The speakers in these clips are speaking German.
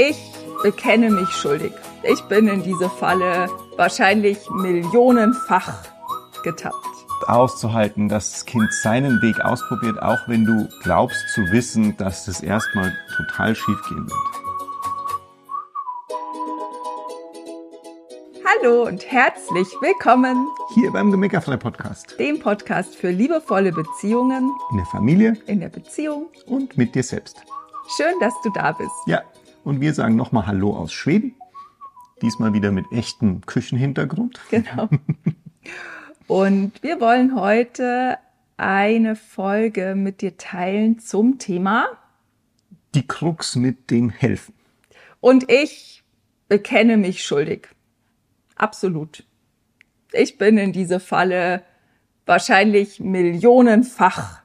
ich bekenne mich schuldig. Ich bin in diese Falle wahrscheinlich millionenfach getappt. Auszuhalten, dass das Kind seinen Weg ausprobiert, auch wenn du glaubst zu wissen, dass das erstmal total schief gehen wird. Hallo und herzlich willkommen Hier beim Gemeckerfrei Podcast. dem Podcast für liebevolle Beziehungen In der Familie in der Beziehung. und mit dir selbst. Schön, dass du da bist. Ja, und wir sagen nochmal Hallo aus Schweden. Diesmal wieder mit echtem Küchenhintergrund. Genau. Und wir wollen heute eine Folge mit dir teilen zum Thema Die Krux mit dem Helfen. und ich bekenne mich schuldig. Absolut. Ich bin in diese Falle wahrscheinlich millionenfach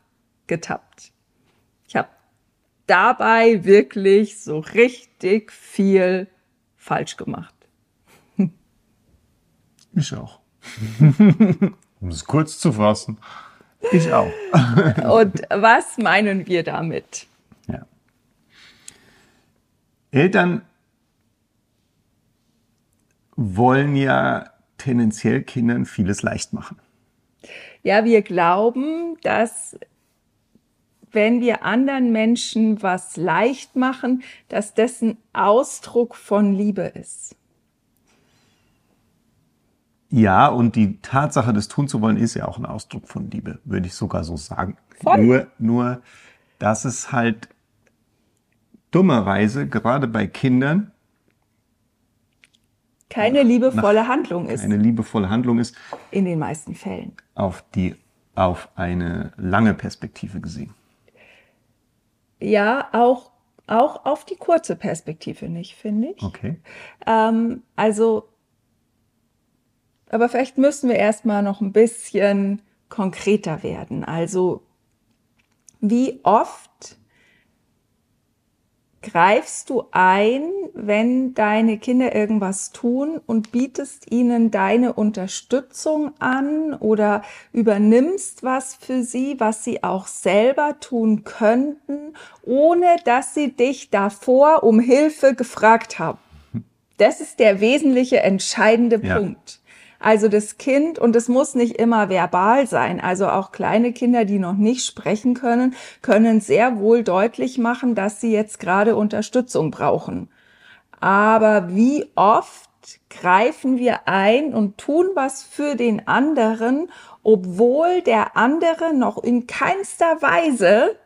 getappt. Dabei wirklich so richtig viel falsch gemacht. Ich auch. um es kurz zu fassen. Ich auch. Und was meinen wir damit? Ja. Eltern wollen ja tendenziell Kindern vieles leicht machen. Ja, wir glauben, dass wenn wir anderen Menschen was leicht machen, dass dessen Ausdruck von Liebe ist. Ja, und die Tatsache, das tun zu wollen, ist ja auch ein Ausdruck von Liebe, würde ich sogar so sagen. Voll. Nur, nur, dass es halt dummerweise gerade bei Kindern Keine liebevolle Handlung ist eine liebevolle Handlung ist, in den meisten Fällen. auf die, auf eine lange Perspektive gesehen. Ja, auch, auch auf die kurze Perspektive nicht, finde ich. Okay. Ähm, also, aber vielleicht müssen wir erstmal noch ein bisschen konkreter werden. Also, wie oft greifst du ein, wenn deine Kinder irgendwas tun und bietest ihnen deine Unterstützung an oder übernimmst was für sie, was sie auch selber tun könnten, ohne dass sie dich davor um Hilfe gefragt haben? Das ist der wesentliche, entscheidende Ja. Punkt. Also das Kind, und es muss nicht immer verbal sein, also auch kleine Kinder, die noch nicht sprechen können, können sehr wohl deutlich machen, dass sie jetzt gerade Unterstützung brauchen. Aber wie oft greifen wir ein und tun was für den anderen, obwohl der andere noch in keinster Weise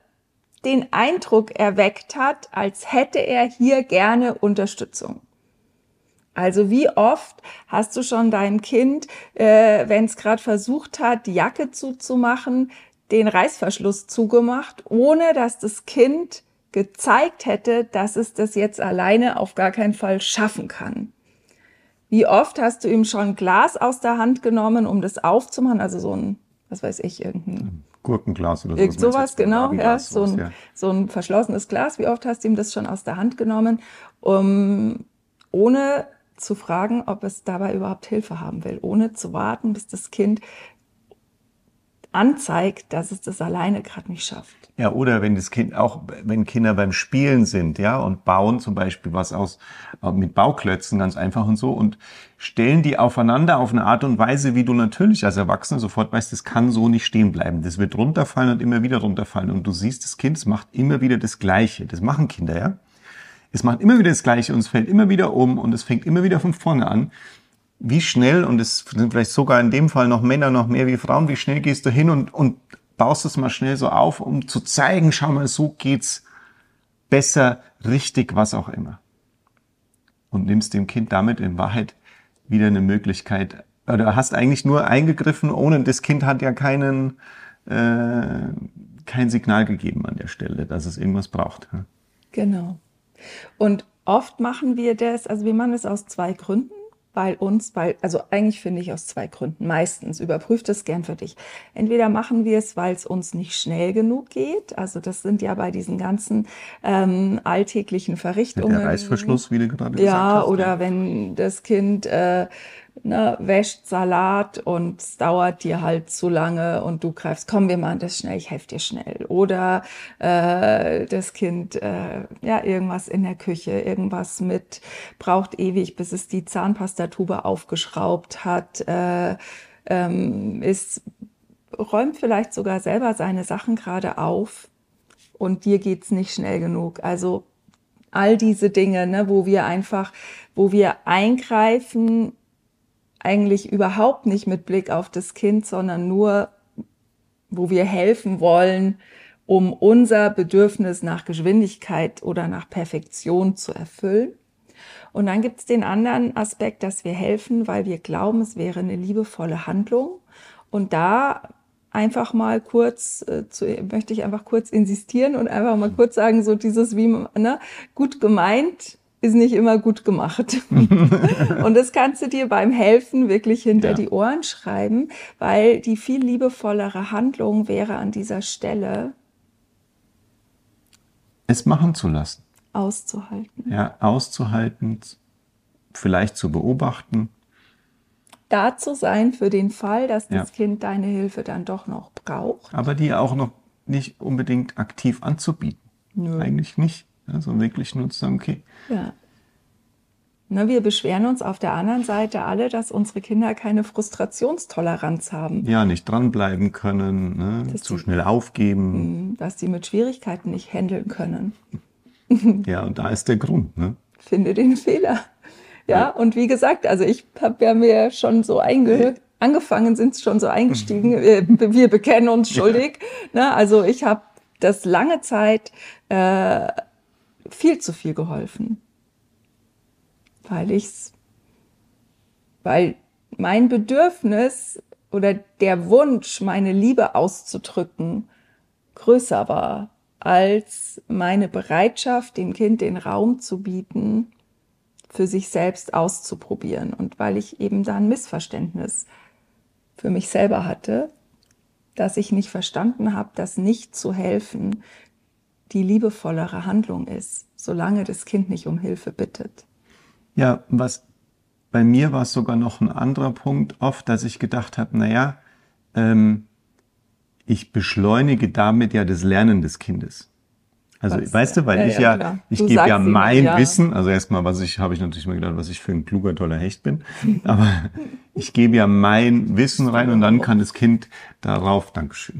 den Eindruck erweckt hat, als hätte er hier gerne Unterstützung. Also wie oft hast du schon deinem Kind, äh, wenn es gerade versucht hat, die Jacke zuzumachen, den Reißverschluss zugemacht, ohne dass das Kind gezeigt hätte, dass es das jetzt alleine auf gar keinen Fall schaffen kann. Wie oft hast du ihm schon Glas aus der Hand genommen, um das aufzumachen? Also so ein, was weiß ich, irgendein Gurkenglas oder Irgend sowas. sowas, genau, ja, so ein, so ein verschlossenes Glas. Wie oft hast du ihm das schon aus der Hand genommen, um, ohne zu fragen, ob es dabei überhaupt Hilfe haben will, ohne zu warten, bis das Kind anzeigt, dass es das alleine gerade nicht schafft. Ja, oder wenn das Kind, auch wenn Kinder beim Spielen sind, ja, und bauen zum Beispiel was aus, äh, mit Bauklötzen ganz einfach und so und stellen die aufeinander auf eine Art und Weise, wie du natürlich als Erwachsener sofort weißt, das kann so nicht stehen bleiben. Das wird runterfallen und immer wieder runterfallen. Und du siehst, das Kind, macht immer wieder das Gleiche. Das machen Kinder, ja. Es macht immer wieder das Gleiche und es fällt immer wieder um und es fängt immer wieder von vorne an. Wie schnell, und es sind vielleicht sogar in dem Fall noch Männer noch mehr wie Frauen, wie schnell gehst du hin und, und baust es mal schnell so auf, um zu zeigen, schau mal, so geht's besser, richtig, was auch immer. Und nimmst dem Kind damit in Wahrheit wieder eine Möglichkeit, oder hast eigentlich nur eingegriffen, ohne das Kind hat ja keinen, äh, kein Signal gegeben an der Stelle, dass es irgendwas braucht. Genau. Und oft machen wir das, also wir machen das aus zwei Gründen. weil uns, weil, also eigentlich finde ich aus zwei Gründen, meistens, überprüft es gern für dich. Entweder machen wir es, weil es uns nicht schnell genug geht, also das sind ja bei diesen ganzen ähm, alltäglichen Verrichtungen. Der Reißverschluss, wie du gerade gesagt Ja, hast. oder wenn das Kind äh, ne, wäscht Salat und es dauert dir halt zu lange und du greifst, komm, wir machen das schnell, ich helfe dir schnell. Oder äh, das Kind, äh, ja, irgendwas in der Küche, irgendwas mit, braucht ewig, bis es die Zahnpastatube aufgeschraubt hat, äh, ähm, ist, räumt vielleicht sogar selber seine Sachen gerade auf und dir geht's nicht schnell genug. Also all diese Dinge, ne, wo wir einfach, wo wir eingreifen eigentlich überhaupt nicht mit Blick auf das Kind, sondern nur, wo wir helfen wollen, um unser Bedürfnis nach Geschwindigkeit oder nach Perfektion zu erfüllen. Und dann gibt es den anderen Aspekt, dass wir helfen, weil wir glauben, es wäre eine liebevolle Handlung. Und da einfach mal kurz, äh, zu, möchte ich einfach kurz insistieren und einfach mal kurz sagen, so dieses wie, ne, gut gemeint, ist nicht immer gut gemacht. und das kannst du dir beim Helfen wirklich hinter ja. die Ohren schreiben, weil die viel liebevollere Handlung wäre an dieser Stelle. Es machen zu lassen. Auszuhalten. Ja, auszuhalten, vielleicht zu beobachten. Da zu sein für den Fall, dass das ja. Kind deine Hilfe dann doch noch braucht. Aber die auch noch nicht unbedingt aktiv anzubieten. Nö. Eigentlich nicht. Also wirklich nur zu sagen, okay. Ja. Ne, wir beschweren uns auf der anderen Seite alle, dass unsere Kinder keine Frustrationstoleranz haben. Ja, nicht dranbleiben können, ne? zu die, schnell aufgeben. Mm, dass sie mit Schwierigkeiten nicht handeln können. ja, und da ist der Grund. Ne? Finde den Fehler. Ja, ja. und wie gesagt, also ich habe ja mir schon so eingehört angefangen, sind schon so eingestiegen. Wir, wir bekennen uns schuldig. Ja. Ne? Also ich habe das lange Zeit äh, viel zu viel geholfen. Weil ich's, weil mein Bedürfnis oder der Wunsch, meine Liebe auszudrücken, größer war als meine Bereitschaft, dem Kind den Raum zu bieten, für sich selbst auszuprobieren. Und weil ich eben da ein Missverständnis für mich selber hatte, dass ich nicht verstanden habe, dass nicht zu helfen die liebevollere Handlung ist, solange das Kind nicht um Hilfe bittet. Ja, was bei mir war es sogar noch ein anderer Punkt oft, dass ich gedacht habe, naja, ähm, ich beschleunige damit ja das Lernen des Kindes. Also was, weißt du, weil ja, ich ja, ja ich gebe ja mein ja. Wissen, also erstmal, was ich, habe ich natürlich mal gedacht, was ich für ein kluger, toller Hecht bin. Aber ich gebe ja mein Wissen rein und dann kann das Kind darauf, Dankeschön,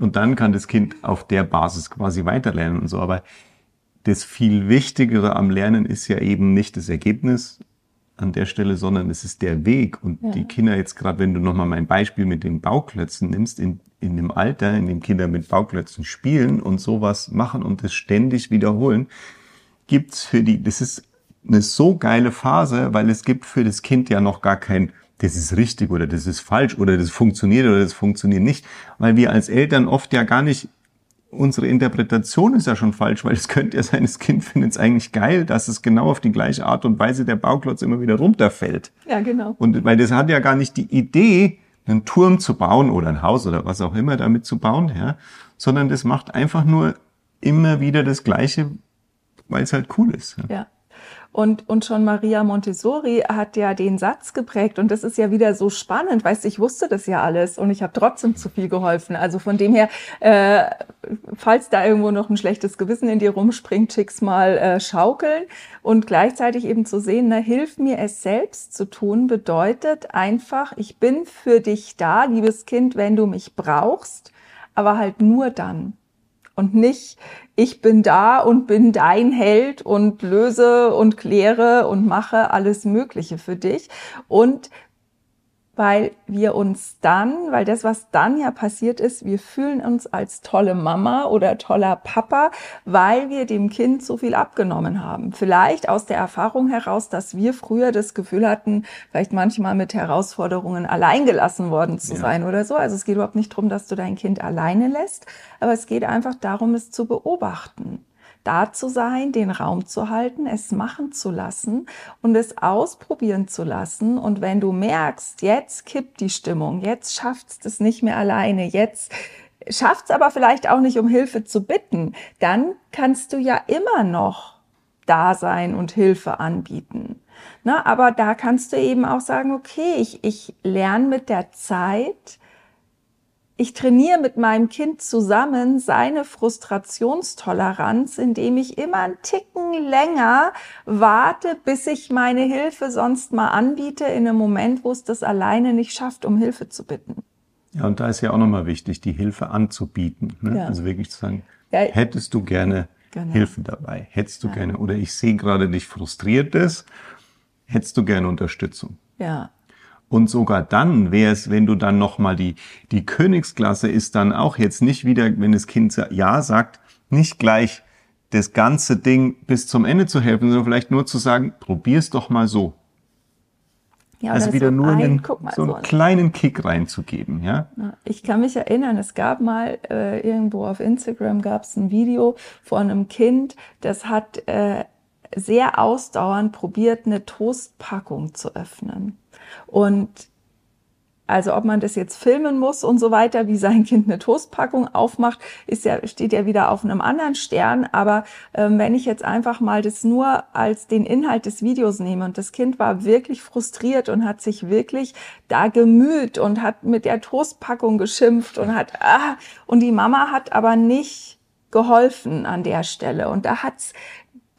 und dann kann das Kind auf der Basis quasi weiterlernen und so. Aber das viel Wichtigere am Lernen ist ja eben nicht das Ergebnis an der Stelle, sondern es ist der Weg. Und ja. die Kinder jetzt gerade, wenn du nochmal mein Beispiel mit den Bauklötzen nimmst, in, in dem Alter, in dem Kinder mit Bauklötzen spielen und sowas machen und das ständig wiederholen, gibt's für die, das ist eine so geile Phase, weil es gibt für das Kind ja noch gar kein das ist richtig oder das ist falsch oder das funktioniert oder das funktioniert nicht, weil wir als Eltern oft ja gar nicht unsere Interpretation ist ja schon falsch, weil es könnte ja sein, das Kind findet es eigentlich geil, dass es genau auf die gleiche Art und Weise der Bauklotz immer wieder runterfällt. Ja, genau. Und weil das hat ja gar nicht die Idee, einen Turm zu bauen oder ein Haus oder was auch immer damit zu bauen, ja, sondern das macht einfach nur immer wieder das Gleiche, weil es halt cool ist. Ja. ja. Und, und schon Maria Montessori hat ja den Satz geprägt und das ist ja wieder so spannend, weißt ich wusste das ja alles und ich habe trotzdem zu viel geholfen. Also von dem her, äh, falls da irgendwo noch ein schlechtes Gewissen in dir rumspringt, schick's mal äh, schaukeln und gleichzeitig eben zu sehen, na, hilf mir es selbst zu tun, bedeutet einfach, ich bin für dich da, liebes Kind, wenn du mich brauchst, aber halt nur dann und nicht, ich bin da und bin dein Held und löse und kläre und mache alles Mögliche für dich. Und weil wir uns dann, weil das, was dann ja passiert ist, wir fühlen uns als tolle Mama oder toller Papa, weil wir dem Kind so viel abgenommen haben. Vielleicht aus der Erfahrung heraus, dass wir früher das Gefühl hatten, vielleicht manchmal mit Herausforderungen alleingelassen worden zu ja. sein oder so. Also es geht überhaupt nicht darum, dass du dein Kind alleine lässt, aber es geht einfach darum, es zu beobachten da zu sein, den Raum zu halten, es machen zu lassen und es ausprobieren zu lassen. Und wenn du merkst, jetzt kippt die Stimmung, jetzt schafft es nicht mehr alleine, jetzt schafft es aber vielleicht auch nicht, um Hilfe zu bitten, dann kannst du ja immer noch da sein und Hilfe anbieten. Na, aber da kannst du eben auch sagen, okay, ich, ich lerne mit der Zeit, ich trainiere mit meinem Kind zusammen seine Frustrationstoleranz, indem ich immer einen Ticken länger warte, bis ich meine Hilfe sonst mal anbiete, in einem Moment, wo es das alleine nicht schafft, um Hilfe zu bitten. Ja, und da ist ja auch nochmal wichtig, die Hilfe anzubieten. Ne? Ja. Also wirklich zu sagen, ja. hättest du gerne genau. Hilfe dabei? Hättest du ja. gerne, oder ich sehe gerade dich frustriert ist, hättest du gerne Unterstützung? Ja. Und sogar dann wäre es, wenn du dann nochmal die, die Königsklasse ist dann auch jetzt nicht wieder, wenn das Kind Ja sagt, nicht gleich das ganze Ding bis zum Ende zu helfen, sondern vielleicht nur zu sagen, probier's doch mal so. Ja, also wieder so nur ein, einen, so einen so kleinen Kick reinzugeben, ja? Ich kann mich erinnern, es gab mal äh, irgendwo auf Instagram gab es ein Video von einem Kind, das hat äh, sehr ausdauernd probiert, eine Toastpackung zu öffnen. Und also ob man das jetzt filmen muss und so weiter, wie sein Kind eine Toastpackung aufmacht, ist ja, steht ja wieder auf einem anderen Stern. Aber ähm, wenn ich jetzt einfach mal das nur als den Inhalt des Videos nehme und das Kind war wirklich frustriert und hat sich wirklich da gemüht und hat mit der Toastpackung geschimpft und hat, ah, und die Mama hat aber nicht geholfen an der Stelle. Und da hat's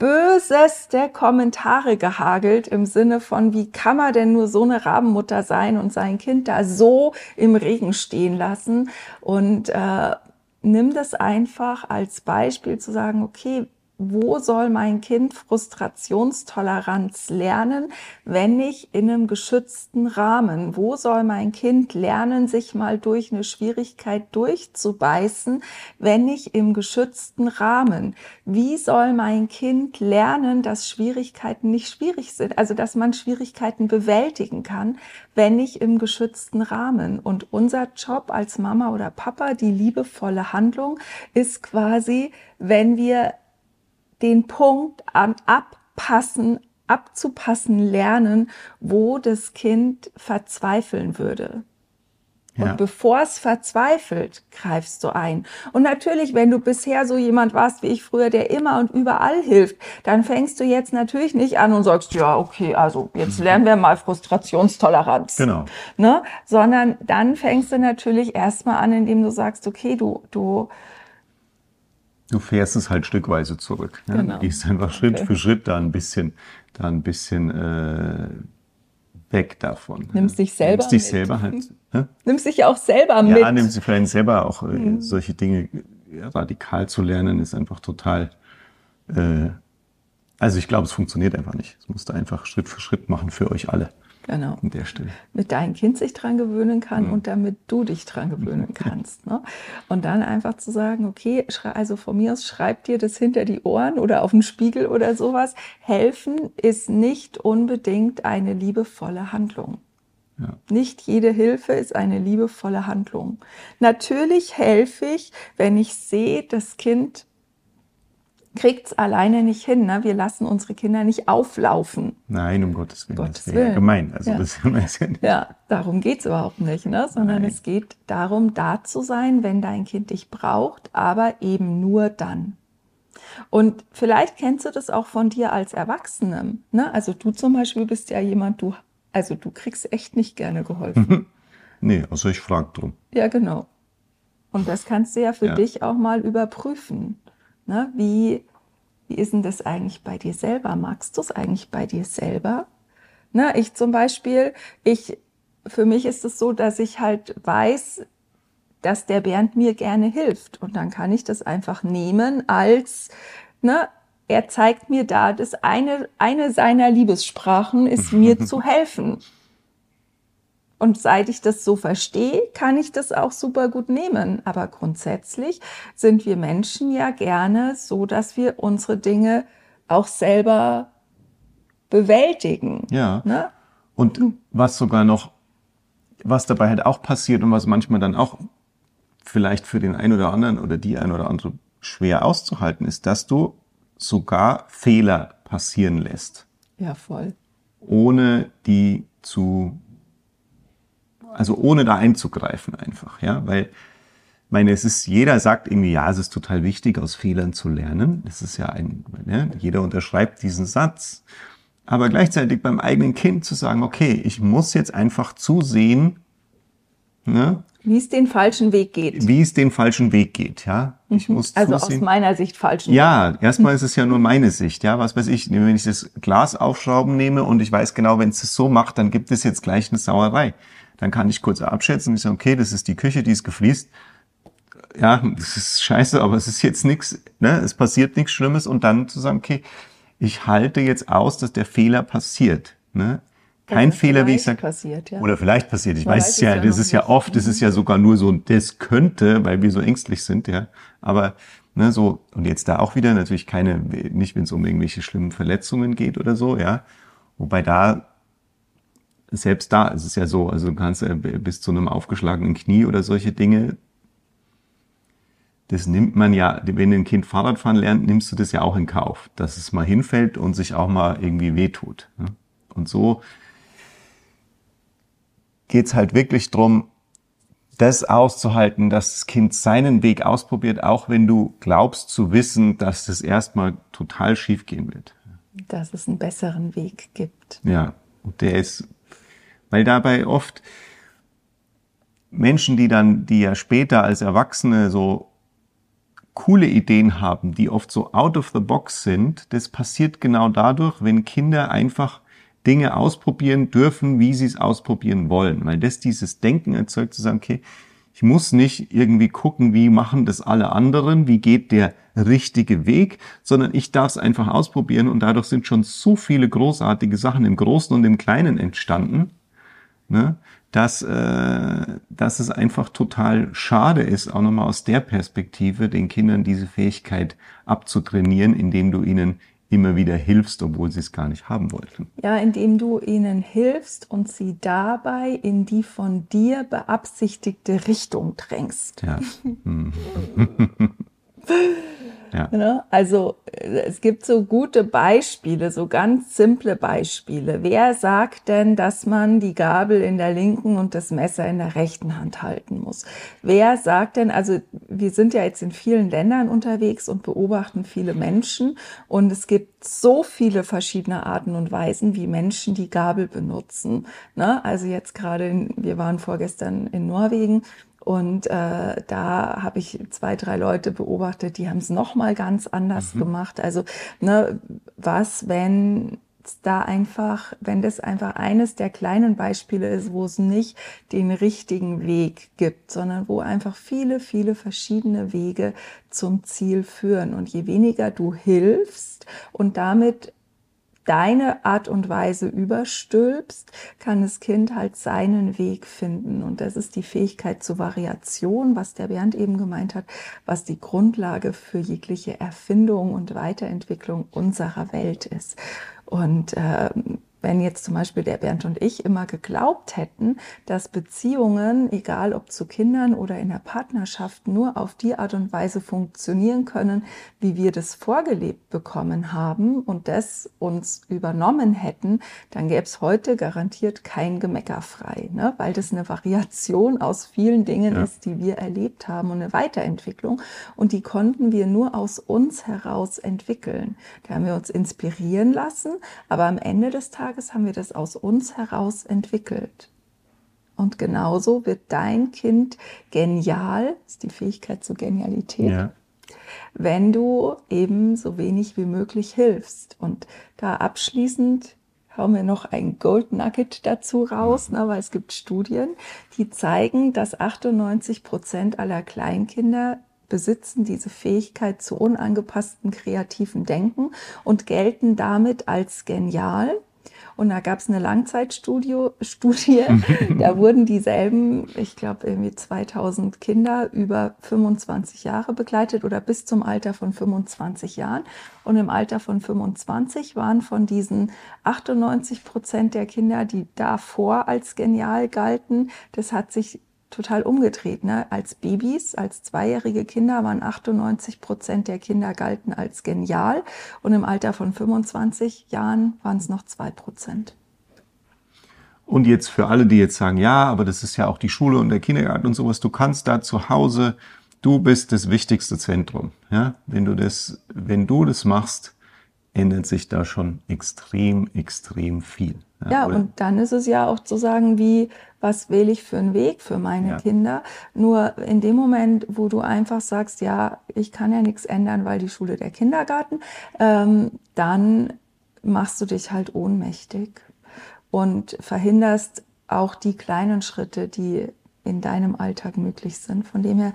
böseste Kommentare gehagelt im Sinne von, wie kann man denn nur so eine Rabenmutter sein und sein Kind da so im Regen stehen lassen? Und äh, nimm das einfach als Beispiel zu sagen, okay, wo soll mein Kind Frustrationstoleranz lernen, wenn ich in einem geschützten Rahmen? Wo soll mein Kind lernen, sich mal durch eine Schwierigkeit durchzubeißen, wenn ich im geschützten Rahmen? Wie soll mein Kind lernen, dass Schwierigkeiten nicht schwierig sind? Also, dass man Schwierigkeiten bewältigen kann, wenn ich im geschützten Rahmen? Und unser Job als Mama oder Papa, die liebevolle Handlung, ist quasi, wenn wir den Punkt an abpassen, abzupassen lernen, wo das Kind verzweifeln würde. Und ja. bevor es verzweifelt, greifst du ein. Und natürlich, wenn du bisher so jemand warst wie ich früher, der immer und überall hilft, dann fängst du jetzt natürlich nicht an und sagst, ja, okay, also jetzt mhm. lernen wir mal Frustrationstoleranz. Genau. Ne? Sondern dann fängst du natürlich erstmal an, indem du sagst, okay, du, du, Du fährst es halt stückweise zurück. Ja? Genau. Du gehst einfach Schritt okay. für Schritt da ein bisschen, da ein bisschen äh, weg davon. Nimmst dich selber Nimmst dich mit. selber halt. Hä? Nimmst dich auch selber ja, mit. Ja, nimmst dich vielleicht selber auch äh, mhm. solche Dinge radikal zu lernen, ist einfach total. Äh, also ich glaube, es funktioniert einfach nicht. Es musst du einfach Schritt für Schritt machen für euch alle. Genau. An der Stelle. Mit deinem Kind sich dran gewöhnen kann mhm. und damit du dich dran gewöhnen kannst. Ne? Und dann einfach zu sagen, okay, also von mir aus schreib dir das hinter die Ohren oder auf den Spiegel oder sowas. Helfen ist nicht unbedingt eine liebevolle Handlung. Ja. Nicht jede Hilfe ist eine liebevolle Handlung. Natürlich helfe ich, wenn ich sehe, das Kind kriegt's alleine nicht hin. Ne? Wir lassen unsere Kinder nicht auflaufen. Nein, um Gottes Willen. Gottes das wäre ja gemein. Also ja. Das ja, ja, darum geht's überhaupt nicht, ne? sondern Nein. es geht darum, da zu sein, wenn dein Kind dich braucht, aber eben nur dann. Und vielleicht kennst du das auch von dir als Erwachsenem. Ne? Also du zum Beispiel bist ja jemand, du, also du kriegst echt nicht gerne geholfen. nee, also ich frage drum. Ja, genau. Und das kannst du ja für ja. dich auch mal überprüfen. Ne? Wie, wie ist denn das eigentlich bei dir selber? Magst du es eigentlich bei dir selber? Ne? Ich zum Beispiel, ich, für mich ist es so, dass ich halt weiß, dass der Bernd mir gerne hilft. Und dann kann ich das einfach nehmen als, ne, er zeigt mir da, dass eine, eine seiner Liebessprachen ist, mir zu helfen. Und seit ich das so verstehe, kann ich das auch super gut nehmen. Aber grundsätzlich sind wir Menschen ja gerne so, dass wir unsere Dinge auch selber bewältigen. Ja. Ne? Und was sogar noch, was dabei halt auch passiert und was manchmal dann auch vielleicht für den einen oder anderen oder die ein oder andere schwer auszuhalten ist, dass du sogar Fehler passieren lässt. Ja, voll. Ohne die zu also ohne da einzugreifen einfach, ja, weil meine, es ist, jeder sagt irgendwie, ja, es ist total wichtig, aus Fehlern zu lernen. Das ist ja ein, ne, jeder unterschreibt diesen Satz. Aber gleichzeitig beim eigenen Kind zu sagen, okay, ich muss jetzt einfach zusehen, ne, wie es den falschen Weg geht. Wie es den falschen Weg geht, ja. Ich mhm. muss also zusehen. aus meiner Sicht falschen Ja, Weg. erstmal ist es ja nur meine Sicht, ja. Was weiß ich, wenn ich das Glas aufschrauben nehme und ich weiß genau, wenn es das so macht, dann gibt es jetzt gleich eine Sauerei. Dann kann ich kurz abschätzen und ich sage, okay, das ist die Küche, die ist gefliest. Ja, das ist scheiße, aber es ist jetzt nichts, ne, es passiert nichts Schlimmes und dann zu sagen, okay, ich halte jetzt aus, dass der Fehler passiert, ne kein Fehler, wie ich sage. Ja. Oder vielleicht passiert. Ich Man weiß es ja, ja das ist ja oft, das ist ja sogar nur so, das könnte, weil wir so ängstlich sind, ja. Aber ne, so, und jetzt da auch wieder natürlich keine, nicht wenn es um irgendwelche schlimmen Verletzungen geht oder so, ja. Wobei da, selbst da ist es ja so, also du kannst äh, bis zu einem aufgeschlagenen Knie oder solche Dinge, das nimmt man ja, wenn ein Kind Fahrradfahren lernt, nimmst du das ja auch in Kauf, dass es mal hinfällt und sich auch mal irgendwie wehtut. Ne? Und so geht es halt wirklich drum, das auszuhalten, dass das Kind seinen Weg ausprobiert, auch wenn du glaubst zu wissen, dass das erstmal total schief gehen wird. Dass es einen besseren Weg gibt. Ja, und der ist, weil dabei oft Menschen, die dann, die ja später als Erwachsene so coole Ideen haben, die oft so out of the box sind, das passiert genau dadurch, wenn Kinder einfach Dinge ausprobieren dürfen, wie sie es ausprobieren wollen. Weil das dieses Denken erzeugt, zu sagen, okay, ich muss nicht irgendwie gucken, wie machen das alle anderen, wie geht der richtige Weg, sondern ich darf es einfach ausprobieren und dadurch sind schon so viele großartige Sachen im Großen und im Kleinen entstanden, ne, dass, äh, dass es einfach total schade ist, auch nochmal aus der Perspektive, den Kindern diese Fähigkeit abzutrainieren, indem du ihnen immer wieder hilfst, obwohl sie es gar nicht haben wollten. Ja, indem du ihnen hilfst und sie dabei in die von dir beabsichtigte Richtung drängst. Ja. Ja. Ne? Also es gibt so gute Beispiele, so ganz simple Beispiele. Wer sagt denn, dass man die Gabel in der linken und das Messer in der rechten Hand halten muss? Wer sagt denn, also wir sind ja jetzt in vielen Ländern unterwegs und beobachten viele Menschen und es gibt so viele verschiedene Arten und Weisen, wie Menschen die Gabel benutzen. Ne? Also jetzt gerade, wir waren vorgestern in Norwegen und äh, da habe ich zwei, drei Leute beobachtet, die haben es nochmal ganz anders mhm. gemacht. Also, ne, was, wenn da einfach, wenn das einfach eines der kleinen Beispiele ist, wo es nicht den richtigen Weg gibt, sondern wo einfach viele, viele verschiedene Wege zum Ziel führen. Und je weniger du hilfst und damit deine Art und Weise überstülpst, kann das Kind halt seinen Weg finden. Und das ist die Fähigkeit zur Variation, was der Bernd eben gemeint hat, was die Grundlage für jegliche Erfindung und Weiterentwicklung unserer Welt ist. Und ähm, wenn jetzt zum Beispiel der Bernd und ich immer geglaubt hätten, dass Beziehungen, egal ob zu Kindern oder in der Partnerschaft, nur auf die Art und Weise funktionieren können, wie wir das vorgelebt bekommen haben und das uns übernommen hätten, dann gäbe es heute garantiert kein Gemecker frei, ne? weil das eine Variation aus vielen Dingen ja. ist, die wir erlebt haben und eine Weiterentwicklung. Und die konnten wir nur aus uns heraus entwickeln. Da haben wir uns inspirieren lassen, aber am Ende des Tages Tages haben wir das aus uns heraus entwickelt. Und genauso wird dein Kind genial, ist die Fähigkeit zur Genialität, ja. wenn du eben so wenig wie möglich hilfst. Und da abschließend hauen wir noch ein Gold Nugget dazu raus, ne, weil es gibt Studien, die zeigen, dass 98 Prozent aller Kleinkinder besitzen diese Fähigkeit zu unangepassten kreativen Denken und gelten damit als genial. Und da gab es eine Langzeitstudie, Studie, da wurden dieselben, ich glaube irgendwie 2000 Kinder über 25 Jahre begleitet oder bis zum Alter von 25 Jahren. Und im Alter von 25 waren von diesen 98 Prozent der Kinder, die davor als genial galten, das hat sich total umgedreht. Ne? Als Babys, als zweijährige Kinder waren 98 Prozent der Kinder galten als genial und im Alter von 25 Jahren waren es noch zwei Prozent. Und jetzt für alle, die jetzt sagen, ja, aber das ist ja auch die Schule und der Kindergarten und sowas, du kannst da zu Hause du bist das wichtigste Zentrum. Ja? Wenn du das, wenn du das machst, ändert sich da schon extrem, extrem viel. Ja, ja und dann ist es ja auch zu sagen, wie, was wähle ich für einen Weg für meine ja. Kinder? Nur in dem Moment, wo du einfach sagst, ja, ich kann ja nichts ändern, weil die Schule der Kindergarten, ähm, dann machst du dich halt ohnmächtig und verhinderst auch die kleinen Schritte, die in deinem Alltag möglich sind. Von dem her,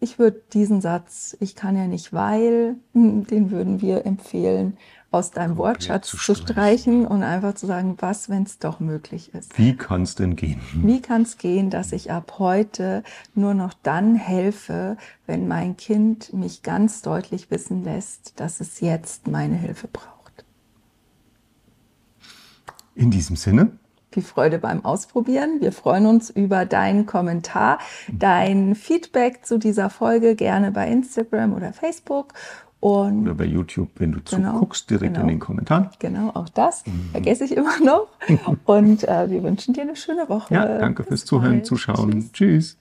ich würde diesen Satz, ich kann ja nicht, weil, den würden wir empfehlen, aus deinem Wortschatz zu streichen. zu streichen. und einfach zu sagen, was, wenn es doch möglich ist. Wie kann es denn gehen? Wie kann es gehen, dass ich ab heute nur noch dann helfe, wenn mein Kind mich ganz deutlich wissen lässt, dass es jetzt meine Hilfe braucht? In diesem Sinne viel Freude beim Ausprobieren. Wir freuen uns über deinen Kommentar, dein Feedback zu dieser Folge gerne bei Instagram oder Facebook. Und oder bei YouTube, wenn du genau, zuguckst, direkt genau, in den Kommentaren. Genau, auch das mhm. vergesse ich immer noch. Und äh, wir wünschen dir eine schöne Woche. Ja, danke Bis fürs Zuhören, Zuschauen. Tschüss. Tschüss.